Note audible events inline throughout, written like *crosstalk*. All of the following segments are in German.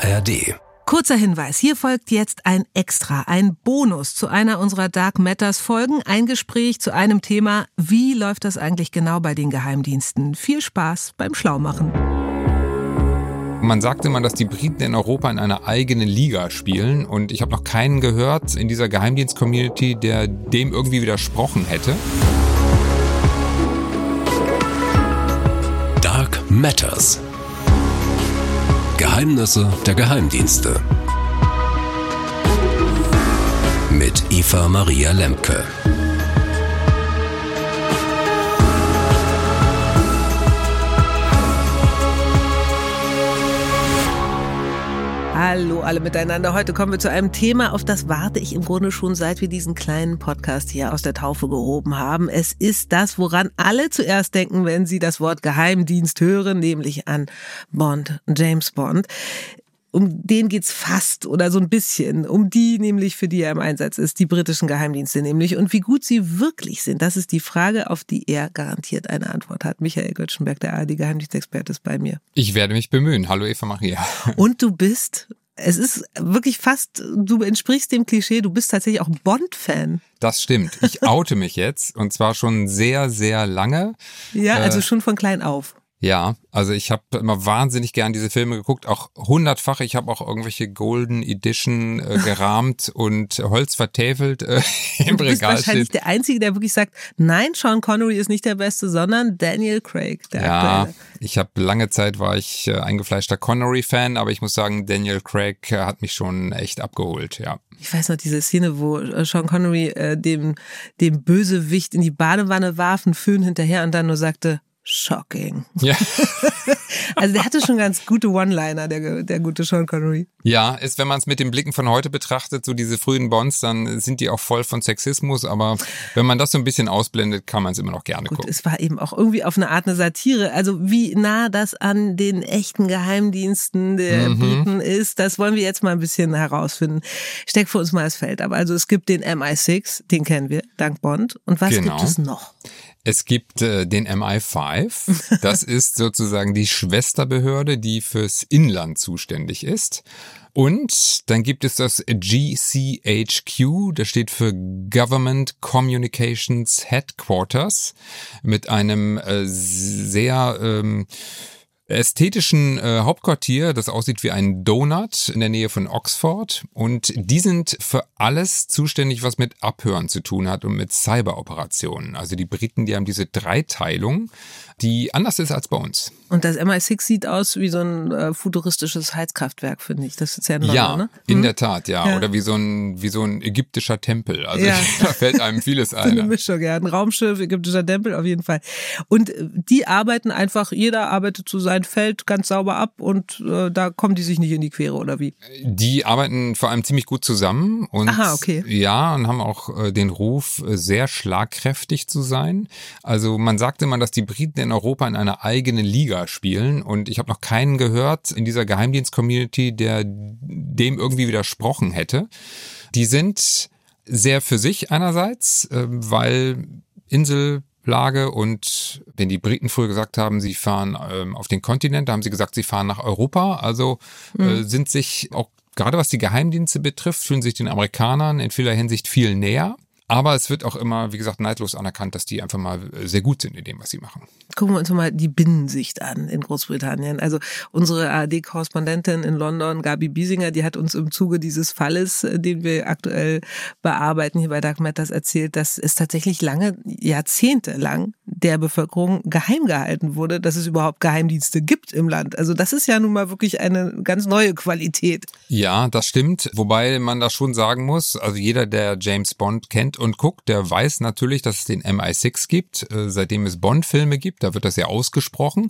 ARD. Kurzer Hinweis, hier folgt jetzt ein Extra, ein Bonus zu einer unserer Dark Matters Folgen, ein Gespräch zu einem Thema, wie läuft das eigentlich genau bei den Geheimdiensten? Viel Spaß beim Schlaumachen. Man sagt immer, dass die Briten in Europa in einer eigenen Liga spielen und ich habe noch keinen gehört in dieser Geheimdienst-Community, der dem irgendwie widersprochen hätte. Dark Matters. Geheimnisse der Geheimdienste. Mit Eva Maria Lemke. Hallo alle miteinander. Heute kommen wir zu einem Thema, auf das warte ich im Grunde schon seit wir diesen kleinen Podcast hier aus der Taufe gehoben haben. Es ist das, woran alle zuerst denken, wenn sie das Wort Geheimdienst hören, nämlich an Bond, James Bond um den geht's fast oder so ein bisschen, um die nämlich, für die er im Einsatz ist, die britischen Geheimdienste nämlich. Und wie gut sie wirklich sind, das ist die Frage, auf die er garantiert eine Antwort hat. Michael Göttschenberg, der ARD-Geheimdienstexperte, ist bei mir. Ich werde mich bemühen. Hallo Eva Maria. *laughs* Und du bist es ist wirklich fast, du entsprichst dem Klischee, du bist tatsächlich auch Bond-Fan. Das stimmt. Ich oute mich jetzt und zwar schon sehr, sehr lange. Ja, also äh, schon von klein auf. Ja, also ich habe immer wahnsinnig gern diese Filme geguckt, auch hundertfach. Ich habe auch irgendwelche Golden Edition äh, *laughs* gerahmt und Holz vertäfelt äh, im du bist wahrscheinlich steht. der Einzige, der wirklich sagt, nein, Sean Connery ist nicht der Beste, sondern Daniel Craig, der Ja, aktuelle. ich habe lange Zeit war ich äh, eingefleischter Connery-Fan, aber ich muss sagen, Daniel Craig äh, hat mich schon echt abgeholt, ja. Ich weiß noch diese Szene, wo äh, Sean Connery äh, dem, dem Bösewicht in die Badewanne warf, einen Föhn hinterher und dann nur sagte, shocking. Ja. *laughs* also der hatte schon ganz gute One-Liner, der, der gute Sean Connery. Ja, ist, wenn man es mit den Blicken von heute betrachtet, so diese frühen Bonds, dann sind die auch voll von Sexismus, aber wenn man das so ein bisschen ausblendet, kann man es immer noch gerne Gut, gucken. Es war eben auch irgendwie auf eine Art eine Satire. Also wie nah das an den echten Geheimdiensten der mhm. Briten ist, das wollen wir jetzt mal ein bisschen herausfinden. Steck für uns mal das Feld ab. Also es gibt den MI6, den kennen wir, dank Bond. Und was genau. gibt es noch? Es gibt äh, den MI5. Das ist sozusagen die Schwesterbehörde, die fürs Inland zuständig ist. Und dann gibt es das GCHQ, das steht für Government Communications Headquarters, mit einem äh, sehr ähm, ästhetischen äh, Hauptquartier, das aussieht wie ein Donut in der Nähe von Oxford. Und die sind für alles zuständig, was mit Abhören zu tun hat und mit Cyberoperationen. Also die Briten, die haben diese Dreiteilung die anders ist als bei uns. Und das MI6 sieht aus wie so ein äh, futuristisches Heizkraftwerk, finde ich. Das ist ja in London, Ja, ne? in hm? der Tat, ja. ja. Oder wie so ein, wie so ein ägyptischer Tempel. Also ja. *laughs* da fällt einem vieles ein. *laughs* so eine Mischung, ja. Ein Raumschiff, ägyptischer Tempel auf jeden Fall. Und äh, die arbeiten einfach, jeder arbeitet zu seinem Feld ganz sauber ab und äh, da kommen die sich nicht in die Quere, oder wie? Die arbeiten vor allem ziemlich gut zusammen und Aha, okay. ja, und haben auch äh, den Ruf, äh, sehr schlagkräftig zu sein. Also man sagt immer, dass die Briten in Europa in einer eigenen Liga spielen. Und ich habe noch keinen gehört in dieser Geheimdienst-Community, der dem irgendwie widersprochen hätte. Die sind sehr für sich einerseits, äh, weil Insellage und wenn die Briten früher gesagt haben, sie fahren ähm, auf den Kontinent, da haben sie gesagt, sie fahren nach Europa. Also äh, mhm. sind sich auch gerade was die Geheimdienste betrifft, fühlen sich den Amerikanern in vieler Hinsicht viel näher. Aber es wird auch immer, wie gesagt, neidlos anerkannt, dass die einfach mal sehr gut sind in dem, was sie machen. Gucken wir uns mal die Binnensicht an in Großbritannien. Also unsere ARD-Korrespondentin in London, Gabi Biesinger, die hat uns im Zuge dieses Falles, äh, den wir aktuell bearbeiten, hier bei Dark Matters erzählt, dass es tatsächlich lange, Jahrzehnte lang der Bevölkerung geheim gehalten wurde, dass es überhaupt Geheimdienste gibt im Land. Also das ist ja nun mal wirklich eine ganz neue Qualität. Ja, das stimmt. Wobei man da schon sagen muss, also jeder, der James Bond kennt, und guckt, der weiß natürlich, dass es den MI6 gibt, äh, seitdem es Bond-Filme gibt, da wird das ja ausgesprochen.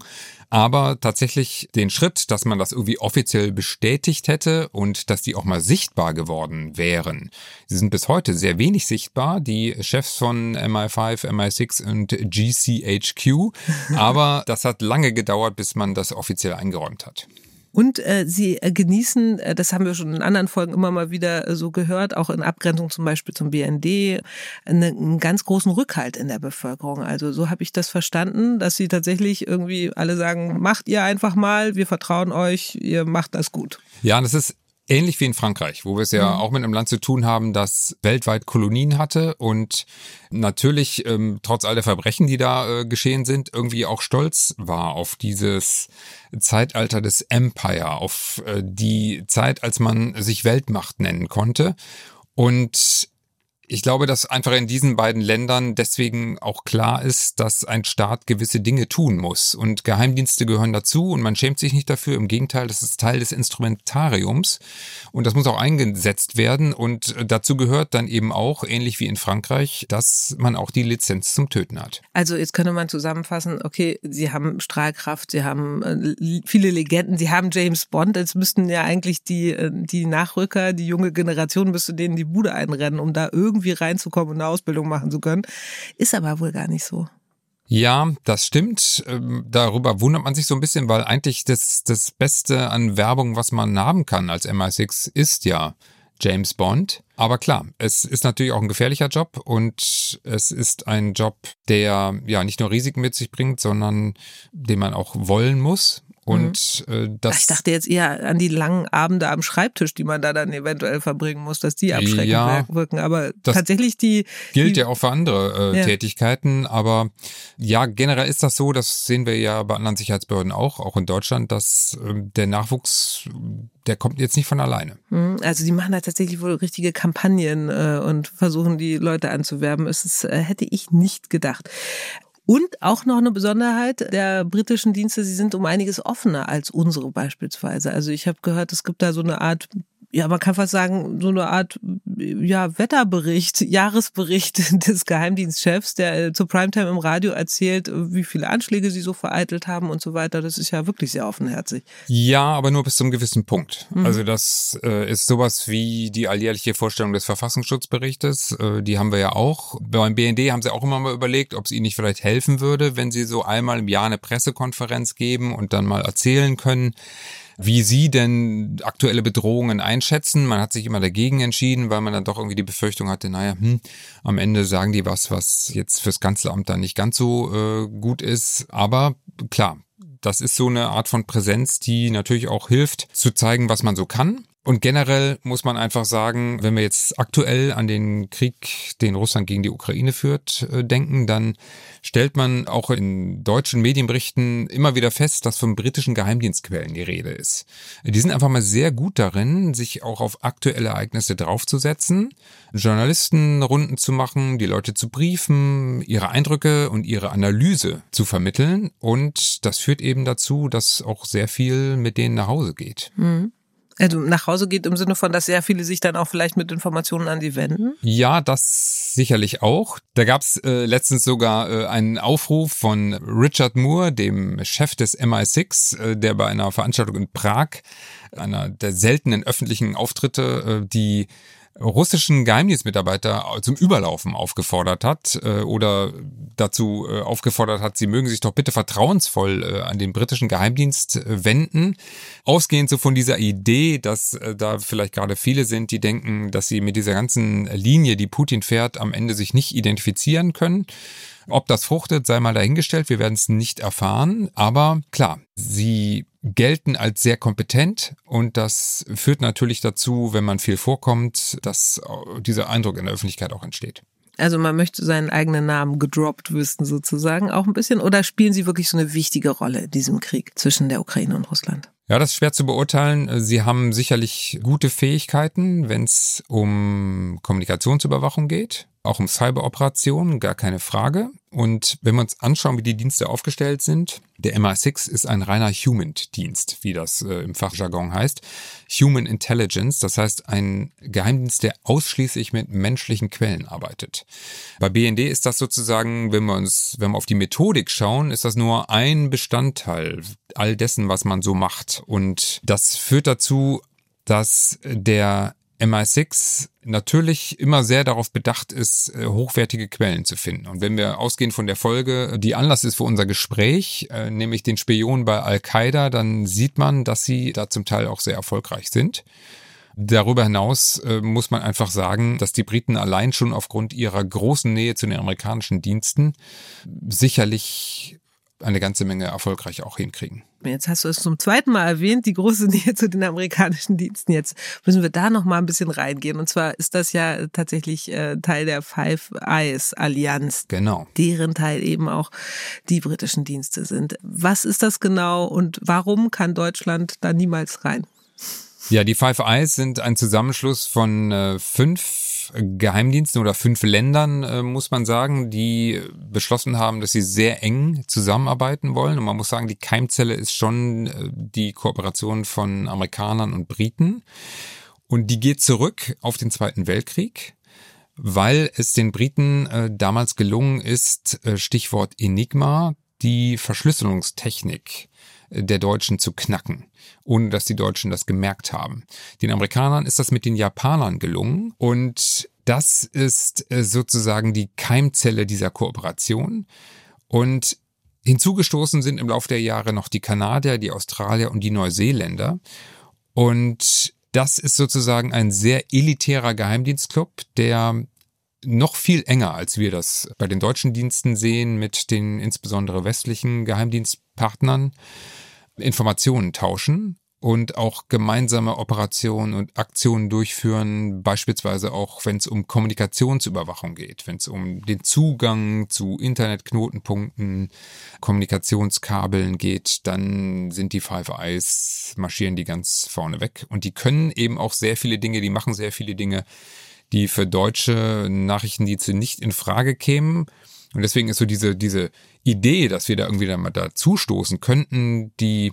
Aber tatsächlich den Schritt, dass man das irgendwie offiziell bestätigt hätte und dass die auch mal sichtbar geworden wären. Sie sind bis heute sehr wenig sichtbar, die Chefs von MI5, MI6 und GCHQ. *laughs* Aber das hat lange gedauert, bis man das offiziell eingeräumt hat. Und äh, sie äh, genießen, äh, das haben wir schon in anderen Folgen immer mal wieder äh, so gehört, auch in Abgrenzung zum Beispiel zum BND, eine, einen ganz großen Rückhalt in der Bevölkerung. Also so habe ich das verstanden, dass sie tatsächlich irgendwie alle sagen, macht ihr einfach mal, wir vertrauen euch, ihr macht das gut. Ja, das ist ähnlich wie in Frankreich, wo wir es ja mhm. auch mit einem Land zu tun haben, das weltweit Kolonien hatte und natürlich ähm, trotz all der Verbrechen, die da äh, geschehen sind, irgendwie auch stolz war auf dieses Zeitalter des Empire, auf äh, die Zeit, als man sich Weltmacht nennen konnte. Und ich glaube, dass einfach in diesen beiden Ländern deswegen auch klar ist, dass ein Staat gewisse Dinge tun muss. Und Geheimdienste gehören dazu und man schämt sich nicht dafür. Im Gegenteil, das ist Teil des Instrumentariums und das muss auch eingesetzt werden. Und dazu gehört dann eben auch, ähnlich wie in Frankreich, dass man auch die Lizenz zum Töten hat. Also jetzt könnte man zusammenfassen, okay, Sie haben Strahlkraft, Sie haben äh, viele Legenden, Sie haben James Bond. Jetzt müssten ja eigentlich die, äh, die Nachrücker, die junge Generation müsste denen die Bude einrennen, um da irgendwie irgendwie reinzukommen und eine Ausbildung machen zu können. Ist aber wohl gar nicht so. Ja, das stimmt. Ähm, darüber wundert man sich so ein bisschen, weil eigentlich das, das Beste an Werbung, was man haben kann als MI6, ist ja James Bond. Aber klar, es ist natürlich auch ein gefährlicher Job und es ist ein Job, der ja nicht nur Risiken mit sich bringt, sondern den man auch wollen muss. Und mhm. äh, das. Ich dachte jetzt eher an die langen Abende am Schreibtisch, die man da dann eventuell verbringen muss, dass die abschreckend ja, wirken. Aber tatsächlich die. Gilt die, ja auch für andere äh, ja. Tätigkeiten. Aber ja, generell ist das so, das sehen wir ja bei anderen Sicherheitsbehörden auch, auch in Deutschland, dass äh, der Nachwuchs der kommt jetzt nicht von alleine. Mhm. Also die machen da tatsächlich wohl richtige Kampagnen äh, und versuchen die Leute anzuwerben. Es ist, äh, hätte ich nicht gedacht. Und auch noch eine Besonderheit der britischen Dienste, sie sind um einiges offener als unsere beispielsweise. Also ich habe gehört, es gibt da so eine Art ja, man kann fast sagen, so eine Art ja, Wetterbericht, *laughs* Jahresbericht des Geheimdienstchefs, der äh, zu Primetime im Radio erzählt, wie viele Anschläge sie so vereitelt haben und so weiter. Das ist ja wirklich sehr offenherzig. Ja, aber nur bis zum gewissen Punkt. Mhm. Also das äh, ist sowas wie die alljährliche Vorstellung des Verfassungsschutzberichtes. Äh, die haben wir ja auch. Beim BND haben sie auch immer mal überlegt, ob es ihnen nicht vielleicht helfen würde, wenn sie so einmal im Jahr eine Pressekonferenz geben und dann mal erzählen können, wie Sie denn aktuelle Bedrohungen einschätzen. Man hat sich immer dagegen entschieden, weil man dann doch irgendwie die Befürchtung hatte, naja, hm, am Ende sagen die was, was jetzt fürs Kanzleramt dann nicht ganz so äh, gut ist. Aber klar, das ist so eine Art von Präsenz, die natürlich auch hilft, zu zeigen, was man so kann. Und generell muss man einfach sagen, wenn wir jetzt aktuell an den Krieg, den Russland gegen die Ukraine führt, äh, denken, dann stellt man auch in deutschen Medienberichten immer wieder fest, dass von britischen Geheimdienstquellen die Rede ist. Die sind einfach mal sehr gut darin, sich auch auf aktuelle Ereignisse draufzusetzen, Journalistenrunden zu machen, die Leute zu briefen, ihre Eindrücke und ihre Analyse zu vermitteln. Und das führt eben dazu, dass auch sehr viel mit denen nach Hause geht. Mhm. Also nach Hause geht im Sinne von, dass sehr viele sich dann auch vielleicht mit Informationen an sie wenden? Ja, das sicherlich auch. Da gab's äh, letztens sogar äh, einen Aufruf von Richard Moore, dem Chef des MI6, äh, der bei einer Veranstaltung in Prag, einer der seltenen öffentlichen Auftritte, äh, die russischen Geheimdienstmitarbeiter zum Überlaufen aufgefordert hat äh, oder dazu äh, aufgefordert hat, sie mögen sich doch bitte vertrauensvoll äh, an den britischen Geheimdienst äh, wenden. Ausgehend so von dieser Idee, dass äh, da vielleicht gerade viele sind, die denken, dass sie mit dieser ganzen Linie, die Putin fährt, am Ende sich nicht identifizieren können. Ob das fruchtet, sei mal dahingestellt. Wir werden es nicht erfahren. Aber klar, sie gelten als sehr kompetent und das führt natürlich dazu, wenn man viel vorkommt, dass dieser Eindruck in der Öffentlichkeit auch entsteht. Also man möchte seinen eigenen Namen gedroppt wissen sozusagen auch ein bisschen oder spielen sie wirklich so eine wichtige Rolle in diesem Krieg zwischen der Ukraine und Russland? Ja, das ist schwer zu beurteilen. Sie haben sicherlich gute Fähigkeiten, wenn es um Kommunikationsüberwachung geht, auch um Cyberoperationen, gar keine Frage. Und wenn wir uns anschauen, wie die Dienste aufgestellt sind, der MI6 ist ein reiner Human-Dienst, wie das äh, im Fachjargon heißt. Human Intelligence, das heißt ein Geheimdienst, der ausschließlich mit menschlichen Quellen arbeitet. Bei BND ist das sozusagen, wenn wir uns, wenn wir auf die Methodik schauen, ist das nur ein Bestandteil all dessen, was man so macht. Und das führt dazu, dass der MI6 natürlich immer sehr darauf bedacht ist, äh, hochwertige Quellen zu finden. Und wenn wir ausgehen von der Folge, die Anlass ist für unser Gespräch, äh, nämlich den Spion bei Al-Qaida, dann sieht man, dass sie da zum Teil auch sehr erfolgreich sind. Darüber hinaus äh, muss man einfach sagen, dass die Briten allein schon aufgrund ihrer großen Nähe zu den amerikanischen Diensten sicherlich eine ganze Menge erfolgreich auch hinkriegen. Jetzt hast du es zum zweiten Mal erwähnt, die große *laughs* Nähe zu den amerikanischen Diensten. Jetzt müssen wir da noch mal ein bisschen reingehen. Und zwar ist das ja tatsächlich äh, Teil der Five Eyes Allianz. Genau. Deren Teil eben auch die britischen Dienste sind. Was ist das genau und warum kann Deutschland da niemals rein? Ja, die Five Eyes sind ein Zusammenschluss von äh, fünf Geheimdiensten oder fünf Ländern, äh, muss man sagen, die beschlossen haben, dass sie sehr eng zusammenarbeiten wollen. Und man muss sagen, die Keimzelle ist schon äh, die Kooperation von Amerikanern und Briten. Und die geht zurück auf den Zweiten Weltkrieg weil es den Briten äh, damals gelungen ist, Stichwort Enigma, die Verschlüsselungstechnik der Deutschen zu knacken, ohne dass die Deutschen das gemerkt haben. Den Amerikanern ist das mit den Japanern gelungen und das ist äh, sozusagen die Keimzelle dieser Kooperation. Und hinzugestoßen sind im Laufe der Jahre noch die Kanadier, die Australier und die Neuseeländer. Und das ist sozusagen ein sehr elitärer Geheimdienstclub, der noch viel enger, als wir das bei den deutschen Diensten sehen, mit den insbesondere westlichen Geheimdienstpartnern Informationen tauschen und auch gemeinsame Operationen und Aktionen durchführen, beispielsweise auch, wenn es um Kommunikationsüberwachung geht, wenn es um den Zugang zu Internetknotenpunkten, Kommunikationskabeln geht, dann sind die Five Eyes, marschieren die ganz vorne weg. Und die können eben auch sehr viele Dinge, die machen sehr viele Dinge, die für deutsche Nachrichtendienste nicht in Frage kämen. Und deswegen ist so diese, diese Idee, dass wir da irgendwie dann mal dazustoßen könnten, die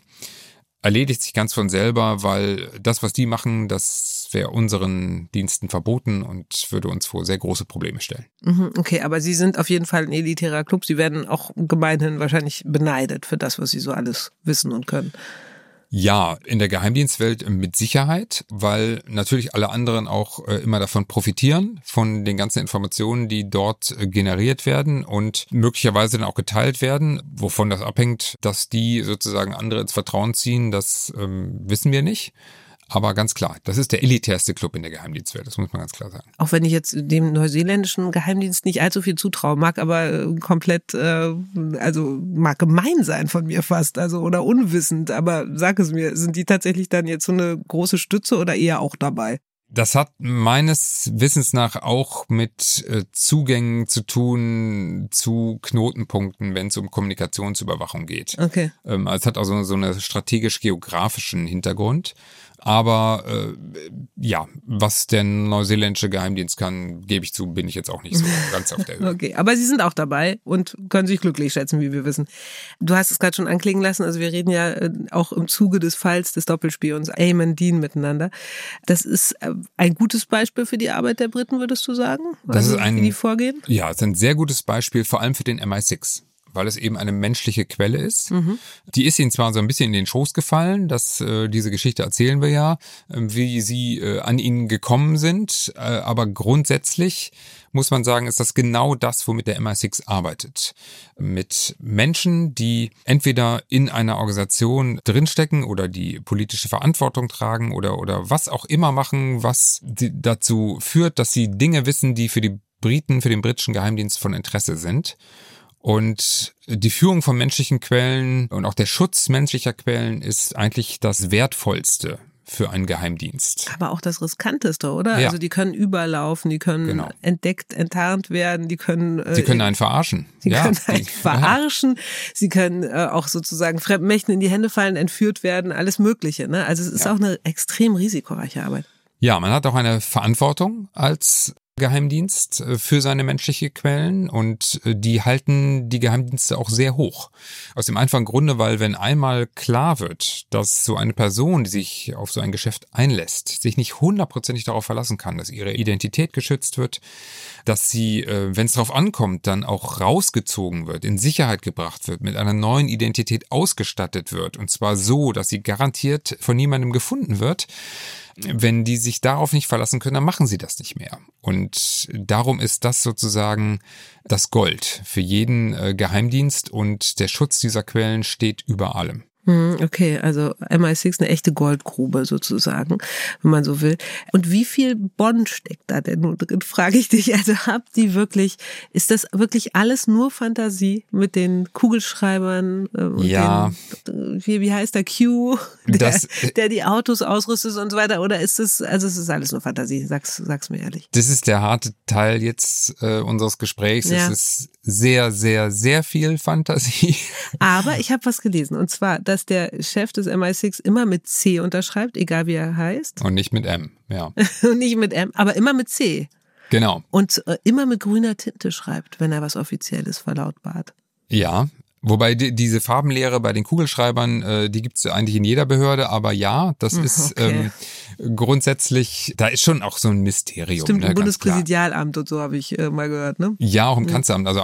erledigt sich ganz von selber, weil das, was die machen, das wäre unseren Diensten verboten und würde uns vor sehr große Probleme stellen. Mhm, okay, aber Sie sind auf jeden Fall ein elitärer Club. Sie werden auch gemeinhin wahrscheinlich beneidet für das, was Sie so alles wissen und können. Ja, in der Geheimdienstwelt mit Sicherheit, weil natürlich alle anderen auch äh, immer davon profitieren, von den ganzen Informationen, die dort äh, generiert werden und möglicherweise dann auch geteilt werden. Wovon das abhängt, dass die sozusagen andere ins Vertrauen ziehen, das ähm, wissen wir nicht. Aber ganz klar, das ist der elitärste Club in der Geheimdienstwelt, das muss man ganz klar sagen. Auch wenn ich jetzt dem neuseeländischen Geheimdienst nicht allzu viel zutraue, mag aber äh, komplett, äh, also mag gemein sein von mir fast, also oder unwissend, aber sag es mir, sind die tatsächlich dann jetzt so eine große Stütze oder eher auch dabei? Das hat meines Wissens nach auch mit äh, Zugängen zu tun zu Knotenpunkten, wenn es um Kommunikationsüberwachung geht. Okay. Ähm, also es hat also so einen strategisch-geografischen Hintergrund. Aber äh, ja, was der neuseeländische Geheimdienst kann, gebe ich zu, bin ich jetzt auch nicht so *laughs* ganz auf der Höhe. Okay, aber Sie sind auch dabei und können sich glücklich schätzen, wie wir wissen. Du hast es gerade schon anklingen lassen, also wir reden ja äh, auch im Zuge des Falls des Doppelspions Eamon Dean miteinander. Das ist äh, ein gutes Beispiel für die Arbeit der Briten, würdest du sagen? Das also, ist ein, wie die vorgehen? Ja, es ist ein sehr gutes Beispiel, vor allem für den MI6 weil es eben eine menschliche Quelle ist. Mhm. Die ist ihnen zwar so ein bisschen in den Schoß gefallen, dass äh, diese Geschichte erzählen wir ja, äh, wie sie äh, an ihn gekommen sind, äh, aber grundsätzlich muss man sagen, ist das genau das, womit der MI6 arbeitet. Mit Menschen, die entweder in einer Organisation drinstecken oder die politische Verantwortung tragen oder, oder was auch immer machen, was dazu führt, dass sie Dinge wissen, die für die Briten, für den britischen Geheimdienst von Interesse sind. Und die Führung von menschlichen Quellen und auch der Schutz menschlicher Quellen ist eigentlich das Wertvollste für einen Geheimdienst. Aber auch das riskanteste, oder? Ja. Also die können überlaufen, die können genau. entdeckt, enttarnt werden, die können. Äh, sie können einen verarschen. Sie ja, können einen *laughs* verarschen. Sie können äh, auch sozusagen Fremdmächten in die Hände fallen, entführt werden, alles Mögliche. Ne? Also es ist auch eine extrem risikoreiche Arbeit. Ja, man hat auch eine Verantwortung als Geheimdienst äh, für seine menschliche Quellen und äh, die halten die Geheimdienste auch sehr hoch. Aus dem einfachen Grunde, weil wenn einmal klar wird, dass so eine Person, die sich auf so ein Geschäft einlässt, sich nicht hundertprozentig darauf verlassen kann, dass ihre Identität geschützt wird, dass sie, äh, wenn es darauf ankommt, dann auch rausgezogen wird, in Sicherheit gebracht wird, mit einer neuen Identität ausgestattet wird und zwar so, dass sie garantiert von niemandem gefunden wird, wenn die sich darauf nicht verlassen können, dann machen sie das nicht mehr. Und darum ist das sozusagen das Gold für jeden äh, Geheimdienst und der Schutz dieser Quellen steht über allem. Hm, okay, also MI6 eine echte Goldgrube sozusagen, wenn man so will. Und wie viel Bonn steckt da denn nun drin, *laughs* frage ich dich. Also habt die wirklich, ist das wirklich alles nur Fantasie mit den Kugelschreibern? Äh, ja. Den, wie, wie heißt der Q, *laughs* der, das, der die Autos ausrüstet und so weiter? Oder ist es, also es ist alles nur Fantasie? Sag's, sag's mir ehrlich. Das ist der harte Teil jetzt äh, unseres Gesprächs. Ja. Es ist sehr, sehr, sehr viel Fantasie. Aber ich habe was gelesen und zwar, dass dass der Chef des MI6 immer mit C unterschreibt, egal wie er heißt. Und nicht mit M, ja. *laughs* Und nicht mit M, aber immer mit C. Genau. Und äh, immer mit grüner Tinte schreibt, wenn er was Offizielles verlautbart. Ja, Wobei die, diese Farbenlehre bei den Kugelschreibern, äh, die gibt's eigentlich in jeder Behörde, aber ja, das hm, ist okay. ähm, grundsätzlich, da ist schon auch so ein Mysterium. Stimmt, ne, im Bundespräsidialamt und so habe ich äh, mal gehört, ne? Ja, auch im Kanzleramt. Also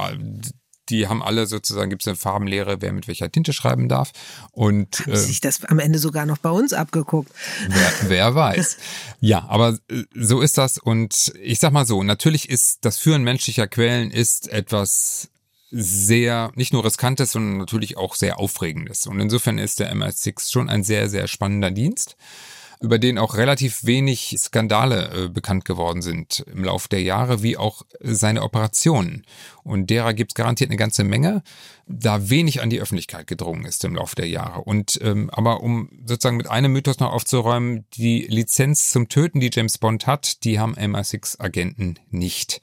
die haben alle sozusagen, gibt es eine Farbenlehre, wer mit welcher Tinte schreiben darf. Und haben äh, sich das am Ende sogar noch bei uns abgeguckt. Wer, wer *laughs* weiß. ja, aber äh, so ist das. Und ich sag mal so, natürlich ist das Führen menschlicher Quellen ist etwas sehr, nicht nur riskantes, sondern natürlich auch sehr aufregendes. Und insofern ist der MI6 schon ein sehr, sehr spannender Dienst über den auch relativ wenig Skandale äh, bekannt geworden sind im Laufe der Jahre, wie auch seine Operationen. Und derer gibt es garantiert eine ganze Menge, da wenig an die Öffentlichkeit gedrungen ist im Laufe der Jahre. Und ähm, aber um sozusagen mit einem Mythos noch aufzuräumen, die Lizenz zum Töten, die James Bond hat, die haben MI6-Agenten nicht.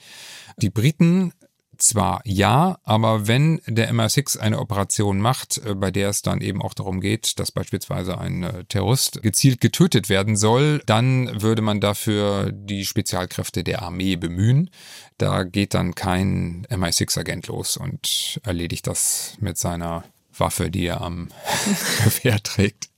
Die Briten zwar ja, aber wenn der MI6 eine Operation macht, äh, bei der es dann eben auch darum geht, dass beispielsweise ein äh, Terrorist gezielt getötet werden soll, dann würde man dafür die Spezialkräfte der Armee bemühen. Da geht dann kein MI6-Agent los und erledigt das mit seiner Waffe, die er am *laughs* Gewehr trägt.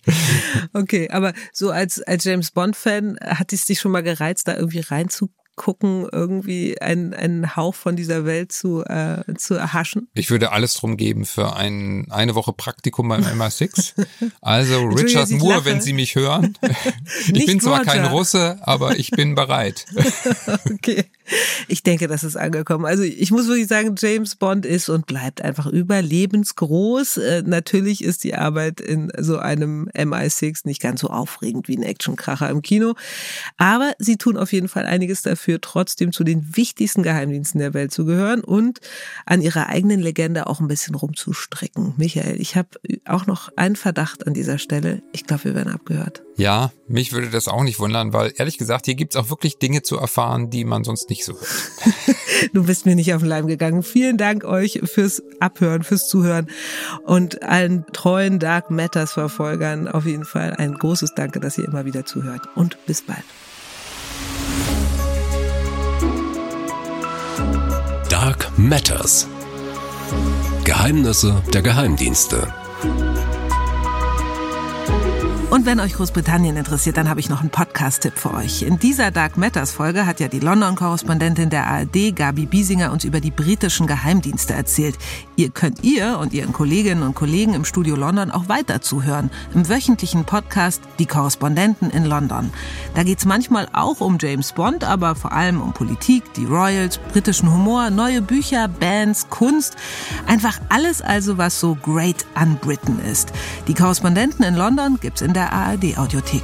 Okay, aber so als, als James Bond-Fan hat es dich schon mal gereizt, da irgendwie reinzukommen? Gucken, irgendwie einen, einen Hauch von dieser Welt zu, äh, zu erhaschen? Ich würde alles drum geben für ein, eine Woche Praktikum beim MI6. *laughs* Also Richard Moore, wenn Sie mich hören. *laughs* ich bin zwar kein Russe, aber ich bin *laughs* bereit. okay. Ich denke, das ist angekommen. Also ich muss wirklich sagen, James Bond ist und bleibt einfach überlebensgroß. Äh, natürlich ist die Arbeit in so einem MI6 nicht ganz so aufregend wie ein Actionkracher im Kino. Aber sie tun auf jeden Fall einiges dafür, trotzdem zu den wichtigsten Geheimdiensten der Welt zu gehören und an ihrer eigenen Legende auch ein bisschen rumzustrecken. Michael, ich habe auch noch einen Verdacht an dieser Stelle. Ich glaube, wir werden abgehört. Ja, mich würde das auch nicht wundern, weil ehrlich gesagt, hier gibt es auch wirklich Dinge zu erfahren, die man sonst nicht so hört. *laughs* du bist mir nicht auf den Leim gegangen. Vielen Dank euch fürs Abhören, fürs Zuhören und allen treuen Dark Matters Verfolgern auf jeden Fall ein großes Danke, dass ihr immer wieder zuhört und bis bald. Matters. Geheimnisse der Geheimdienste. Und wenn euch Großbritannien interessiert, dann habe ich noch einen Podcast-Tipp für euch. In dieser Dark Matters Folge hat ja die London-Korrespondentin der ARD, Gabi Biesinger, uns über die britischen Geheimdienste erzählt. Ihr könnt ihr und ihren Kolleginnen und Kollegen im Studio London auch weiter zuhören. Im wöchentlichen Podcast Die Korrespondenten in London. Da geht es manchmal auch um James Bond, aber vor allem um Politik, die Royals, britischen Humor, neue Bücher, Bands, Kunst. Einfach alles also, was so great an Britain ist. Die Korrespondenten in London gibt's in der der ARD Audiothek.